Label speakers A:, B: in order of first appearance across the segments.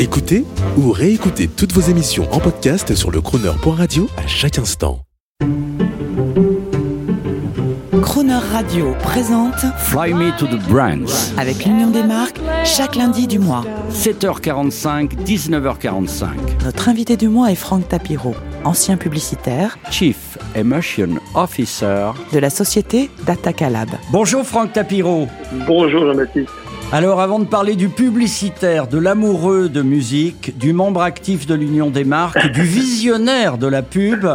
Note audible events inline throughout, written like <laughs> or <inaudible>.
A: Écoutez ou réécoutez toutes vos émissions en podcast sur le crooner.radio à chaque instant.
B: Crooner Radio présente
C: Fly Me to the Brands.
B: avec l'Union des marques chaque lundi du mois.
C: 7h45, 19h45.
B: Notre invité du mois est Franck Tapiro, ancien publicitaire
C: Chief Emotion Officer.
B: de la société Datacalab.
C: Bonjour Franck Tapiro.
D: Bonjour Jean-Baptiste.
C: Alors avant de parler du publicitaire, de l'amoureux de musique, du membre actif de l'Union des marques, du visionnaire de la pub,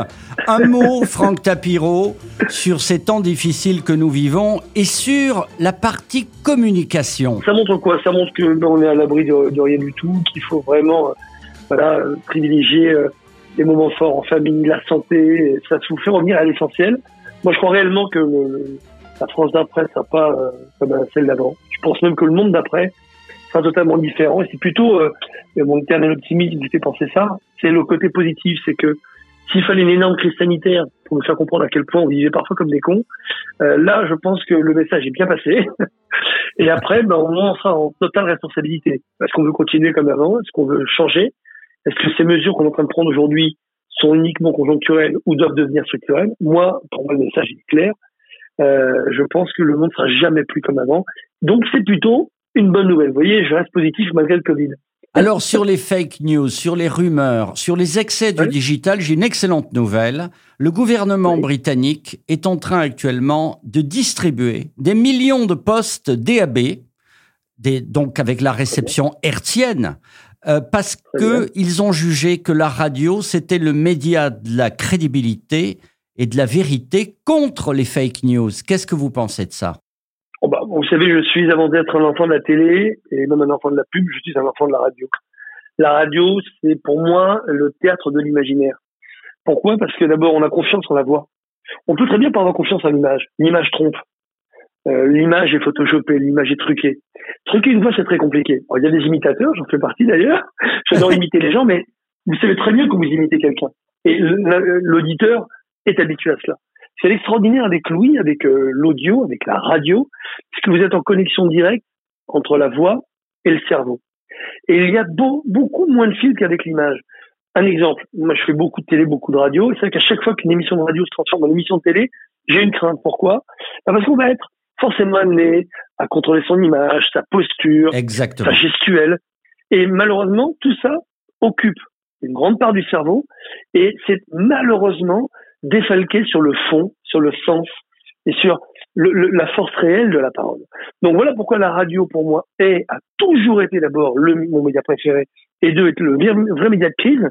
C: un mot Franck Tapiro sur ces temps difficiles que nous vivons et sur la partie communication.
D: Ça montre quoi? Ça montre que ben, est à l'abri de, rien du tout, qu'il faut vraiment euh, voilà, privilégier euh, les moments forts en famille, la santé, ça vous fait revenir à l'essentiel. Moi je crois réellement que le- la France d'après sera pas euh, comme celle d'avant. Je pense même que le monde d'après sera totalement différent et c'est plutôt euh, mon éternel optimisme qui fait penser ça, c'est le côté positif, c'est que s'il fallait une énorme crise sanitaire pour nous faire comprendre à quel point on vivait parfois comme des cons, euh, là je pense que le message est bien passé. <laughs> Et après, ben, au moins, on sera en totale responsabilité. Est-ce qu'on veut continuer comme avant? Est-ce qu'on veut changer? Est-ce que ces mesures qu'on est en train de prendre aujourd'hui sont uniquement conjoncturelles ou doivent devenir structurelles? Moi, pour moi, le message est clair. Euh, je pense que le monde sera jamais plus comme avant. Donc, c'est plutôt une bonne nouvelle. Vous voyez, je reste positif malgré le Covid.
C: Alors sur les fake news, sur les rumeurs, sur les excès du
D: Oui.
C: digital, j'ai une excellente nouvelle. Le gouvernement
D: Oui.
C: britannique est en train actuellement de distribuer des millions de postes DAB, des- donc avec la réception hertzienne, euh, parce
D: Très bien.
C: que ils ont jugé que la radio c'était le média de la crédibilité et de la vérité contre les fake news. Qu'est-ce que vous pensez de ça?
D: Oh, bah, vous savez, je suis avant d'être un enfant de la télé et même un enfant de la pub, je suis un enfant de la radio. La radio, c'est pour moi le théâtre de l'imaginaire. Pourquoi? Parce que d'abord, on a confiance en la voix. On peut très bien pas avoir confiance en l'image. L'image trompe. Euh, l'image est photoshopée, l'image est truquée. Truquer une voix, c'est très compliqué. Il y a des imitateurs, j'en fais partie d'ailleurs. J'adore imiter les gens, mais vous savez très bien que vous imitez quelqu'un. Et l'auditeur est habitué à cela. C'est l'extraordinaire avec Louis, avec euh, l'audio, avec la radio, parce que vous êtes en connexion directe entre la voix et le cerveau. Et il y a beau- beaucoup moins de fils qu'avec l'image. Un exemple, moi je fais beaucoup de télé, beaucoup de radio, et c'est vrai qu'à chaque fois qu'une émission de radio se transforme en émission de télé, j'ai une crainte. Pourquoi? Bah, Parce qu'on va être forcément amené à contrôler son image, sa posture,
C: Exactement.
D: sa gestuelle. Et malheureusement, tout ça occupe une grande part du cerveau et c'est malheureusement défalqué sur le fond, sur le sens et sur le- le- la force réelle de la parole. Donc voilà pourquoi la radio, pour moi, est, a toujours été d'abord le, mon média préféré et deux, est le vrai, vrai média de crise.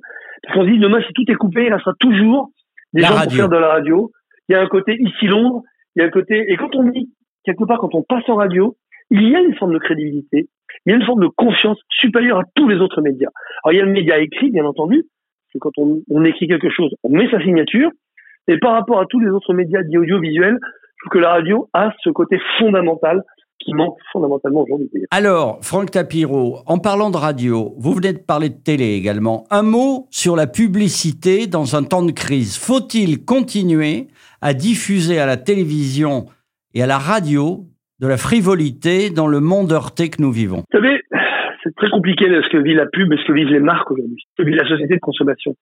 D: Parce qu'on se dit, demain, si tout est coupé, il restera toujours des
C: La
D: gens
C: radio.
D: pour faire de la radio. Il y a un côté ici Londres, il y a un côté, et quand on dit, quelque part, quand on passe en radio, il y a une forme de crédibilité, il y a une forme de confiance supérieure à tous les autres médias. Alors il y a le média écrit, bien entendu, parce que quand on, on écrit quelque chose, on met sa signature, et par rapport à tous les autres médias dits audiovisuels, je trouve que la radio a ce côté fondamental qui manque fondamentalement aujourd'hui.
C: Alors, Franck Tapiro, en parlant de radio, vous venez de parler de télé également. Un mot sur la publicité dans un temps de crise. Faut-il continuer à diffuser à la télévision et à la radio de la frivolité dans le monde heurté que nous vivons?
D: Vous savez, c'est très compliqué ce que vit la pub et ce que vivent les marques aujourd'hui, ce que vit la société de consommation.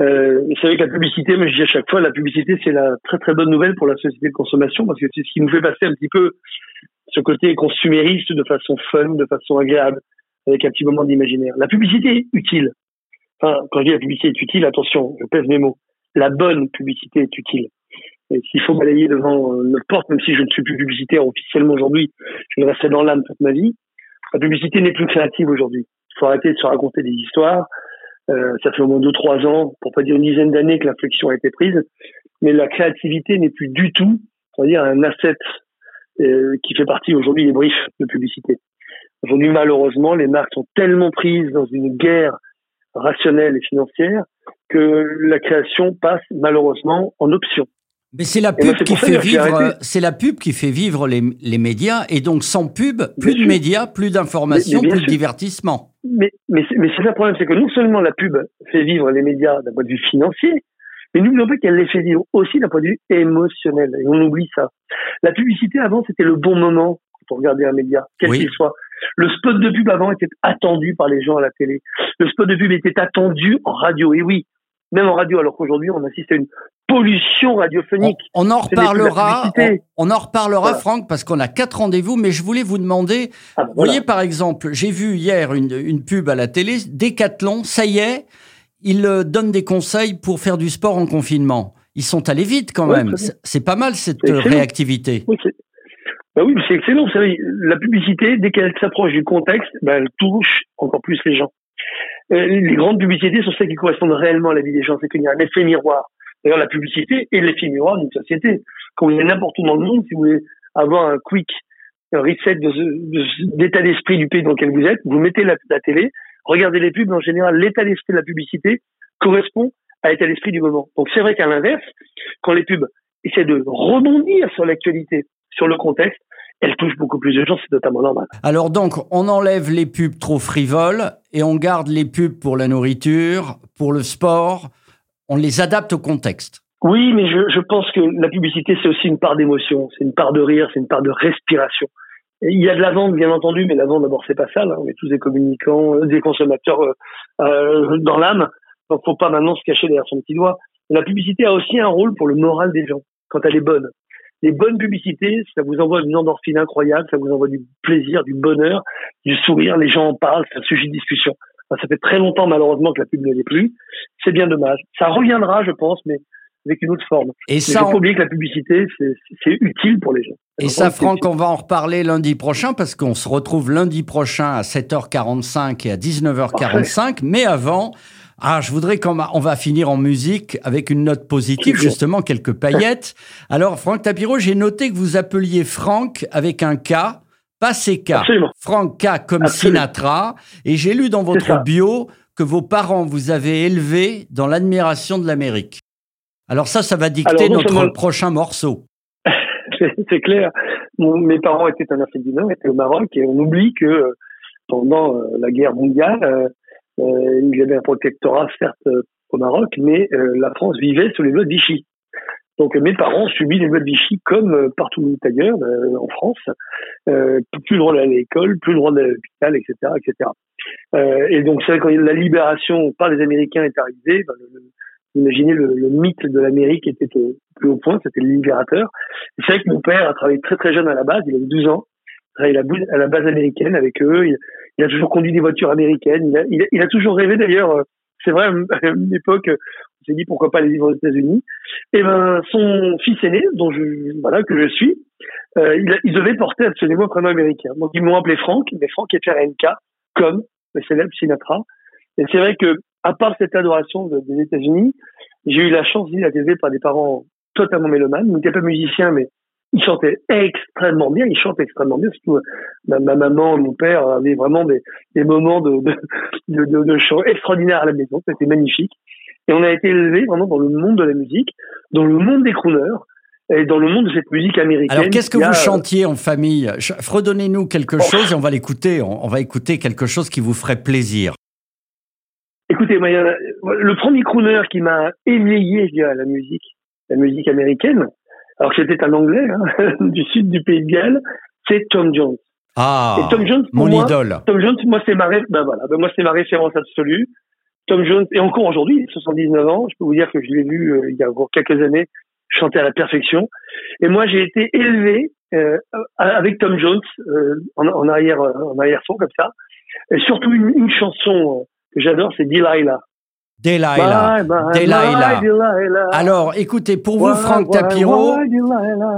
D: Euh, c'est vrai que la publicité, mais je dis à chaque fois, la publicité c'est la très très bonne nouvelle pour la société de consommation parce que c'est ce qui nous fait passer un petit peu ce côté consumériste de façon fun, de façon agréable, avec un petit moment d'imaginaire. La publicité est utile. Enfin, quand je dis la publicité est utile, attention, je pèse mes mots. La bonne publicité est utile. Et s'il faut balayer devant euh, notre porte, même si je ne suis plus publicitaire officiellement aujourd'hui, je le resterai dans l'âme toute ma vie. La publicité n'est plus créative aujourd'hui. Il faut arrêter de se raconter des histoires. Euh, ça fait au moins deux, trois ans, pour pas dire une dizaine d'années que l'inflexion a été prise. Mais la créativité n'est plus du tout, on va dire, un asset euh, qui fait partie aujourd'hui des briefs de publicité. Aujourd'hui, malheureusement, les marques sont tellement prises dans une guerre rationnelle et financière que la création passe malheureusement en option.
C: Mais c'est la pub qui
D: pour
C: fait vivre, c'est la pub qui fait vivre les, les médias et donc sans pub, plus de
D: sûr.
C: médias, plus d'informations, plus de divertissement.
D: Mais, mais, c'est- mais c'est ça le problème, c'est que non seulement la pub fait vivre les médias d'un point de vue financier, mais n'oublions pas qu'elle les fait vivre aussi d'un point de vue émotionnel. Et on oublie ça. La publicité avant, c'était le bon moment on regardait un média, quel
C: Oui.
D: qu'il soit. Le spot de pub avant était attendu par les gens à la télé. Le spot de pub était attendu en radio. Et oui, même en radio, alors qu'aujourd'hui, on assiste à une pollution radiophonique.
C: On, en reparlera, on, en reparlera, Franck, parce qu'on a quatre rendez-vous, mais je voulais vous demander, ah, vous voyez par exemple, j'ai vu hier une, une, pub à la télé, Décathlon, ça y est, ils euh, donnent des conseils pour faire du sport en confinement. Ils sont allés vite quand même. C'est pas mal cette réactivité.
D: Oui, bah oui, c'est excellent. Vous savez, la publicité, dès qu'elle s'approche du contexte, bah, elle touche encore plus les gens. Euh, les grandes publicités sont celles qui correspondent réellement à la vie des gens. C'est qu'il y a un effet miroir. D'ailleurs, la publicité est l'effet miroir d'une société. Quand vous êtes n'importe où dans le monde, si vous voulez avoir un quick reset d'état d'esprit du pays dans lequel vous êtes, vous mettez la, télé, regardez les pubs. En général, l'état d'esprit de la publicité correspond à l'état d'esprit du moment. Donc c'est vrai qu'à l'inverse, quand les pubs essaient de rebondir sur l'actualité, sur le contexte, elle touche beaucoup plus de gens, c'est totalement normal.
C: Alors donc, on enlève les pubs trop frivoles et on garde les pubs pour la nourriture, pour le sport, on les adapte au contexte.
D: Oui, mais je, pense que la publicité, c'est aussi une part d'émotion, c'est une part de rire, c'est une part de respiration. il y a de la vente, bien entendu, mais la vente, d'abord, c'est pas ça. On est tous des communicants, euh, des consommateurs euh, euh, dans l'âme. Donc, faut pas maintenant se cacher derrière son petit doigt. La publicité a aussi un rôle pour le moral des gens, quand elle est bonne les bonnes publicités, ça vous envoie une endorphine incroyable, ça vous envoie du plaisir, du bonheur, du sourire, les gens en parlent, c'est un sujet de discussion. ça fait très longtemps malheureusement que la pub ne l'est plus. C'est bien dommage. Ça reviendra, je pense, mais avec une autre forme. Et ça, faut oublier que la publicité, c'est utile pour les gens.
C: Et ça, Franck, on va en reparler lundi prochain parce qu'on se retrouve lundi prochain à 7h45 et à 19h45. Mais avant, ah, je voudrais qu'on on va finir en musique avec une note positive, justement, quelques paillettes. <laughs> Alors, Franck Tapiro, j'ai noté que vous appeliez Franck avec un K, pas CK. Franck K comme Sinatra. Et j'ai lu dans votre bio que vos parents vous avaient élevé dans l'admiration de l'Amérique. Alors ça, ça va dicter notre prochain morceau. <laughs>
D: C'est clair. mes parents étaient en Afrique du Nord, étaient au Maroc, et on oublie que euh, pendant euh, la guerre mondiale, euh, il y avait un protectorat, certes, euh, au Maroc, mais euh, la France vivait sous les lois de Vichy. Donc mes parents ont subi les lois de Vichy comme partout ailleurs en France. plus le droit d'aller à l'école, plus le droit d'aller à l'hôpital, etc., etc. et donc c'est vrai quand la libération par les Américains est arrivée, ben, imaginez le, le, mythe de l'Amérique était au plus haut point, c'était le libérateur. C'est vrai que mon père a travaillé très très jeune à la base, il avait 12 ans, il a travaillé à la base américaine avec eux. Il, a toujours conduit des voitures américaines. Il a, toujours rêvé d'ailleurs. Euh, c'est vrai, <laughs> à une époque, on s'est dit pourquoi pas aller vivre aux États-Unis. Et ben, son fils aîné, dont je, voilà, que je suis, euh, il, il, devait porter absolument un prénom américain. Donc ils m'ont appelé Franck, mais Franck est RNK, comme le célèbre Sinatra. Et c'est vrai que, à part cette adoration des États-Unis, j'ai eu la chance d'être élevé par des parents totalement mélomanes. Il n'était pas musicien, mais il chantait extrêmement bien, il chante extrêmement bien. Surtout, ma, ma maman, mon père avaient vraiment des, des moments de, de, de, de, chant extraordinaires à la maison. C'était magnifique. Et on a été élevé vraiment dans le monde de la musique, dans le monde des crooners et dans le monde de cette musique américaine.
C: Alors, qu'est-ce que vous chantiez en famille? Redonnez-nous quelque oh. chose et on va l'écouter. On, va écouter quelque chose qui vous ferait plaisir.
D: Écoutez, moi, le premier crooner qui m'a éveillé, à la musique, la musique américaine, alors que c'était un Anglais hein, <laughs> du sud du pays de Galles, c'est Tom Jones.
C: Ah, et Tom Jones, mon idole.
D: Tom Jones, moi c'est ma, ben voilà, ben moi c'est ma référence absolue. Tom Jones, et encore aujourd'hui, 79 ans, je peux vous dire que je l'ai vu euh, il y a encore quelques années chanter à la perfection. Et moi j'ai été élevé euh, avec Tom Jones euh, en, en, arrière en arrière son comme ça. Et surtout une, une chanson que j'adore, c'est Delilah.
C: Delilah. Delilah. Alors, écoutez, pour vous, Franck Tapiro,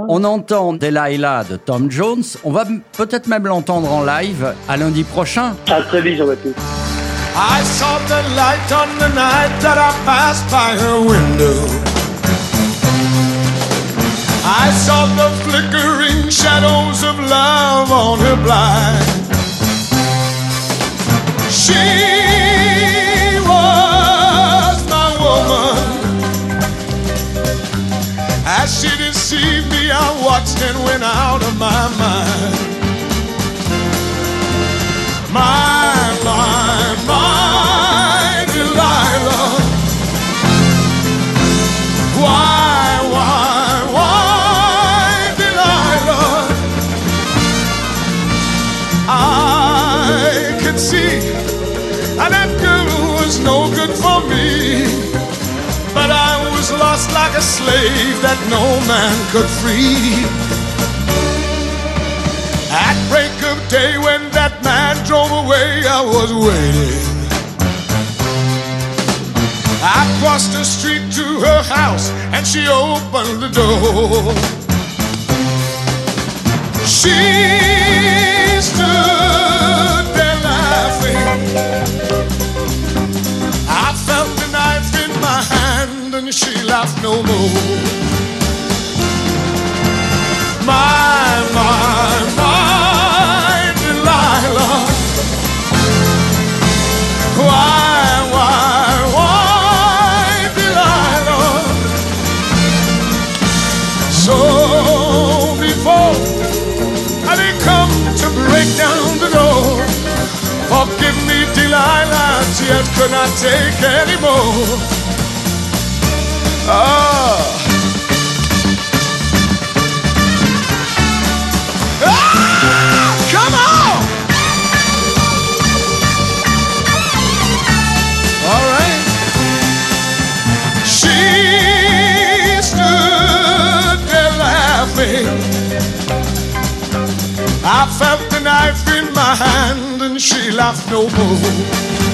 C: on entend Delilah de Tom Jones. On va peut-être même l'entendre en live à lundi prochain.
D: À très vite, Jean-Baptiste.
E: I saw the light on the night that I passed by her window. I saw the flickering shadows of love on her blind. She As she deceived me, I watched and went out of my mind. My, my, my Delilah. Why, why, why, Delilah? I can see that girl was no good for me. But I was lost like a slave that no man could free. At break of day when that man drove away, I was waiting. I crossed the street to her house and she opened the door. She laughed no more. My, my, my Delilah. Why, why, why Delilah? So before I did come to break down the door. Forgive me, Delilah, tears could not take anymore. I felt the knife in my hand and she laughed no more.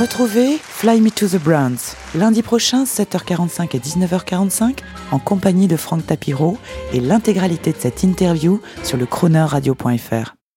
B: Retrouvez Fly Me to the Browns lundi prochain 7h45 et 19h45 en compagnie de Franck Tapiro et l'intégralité de cette interview sur le chroneurradio.fr.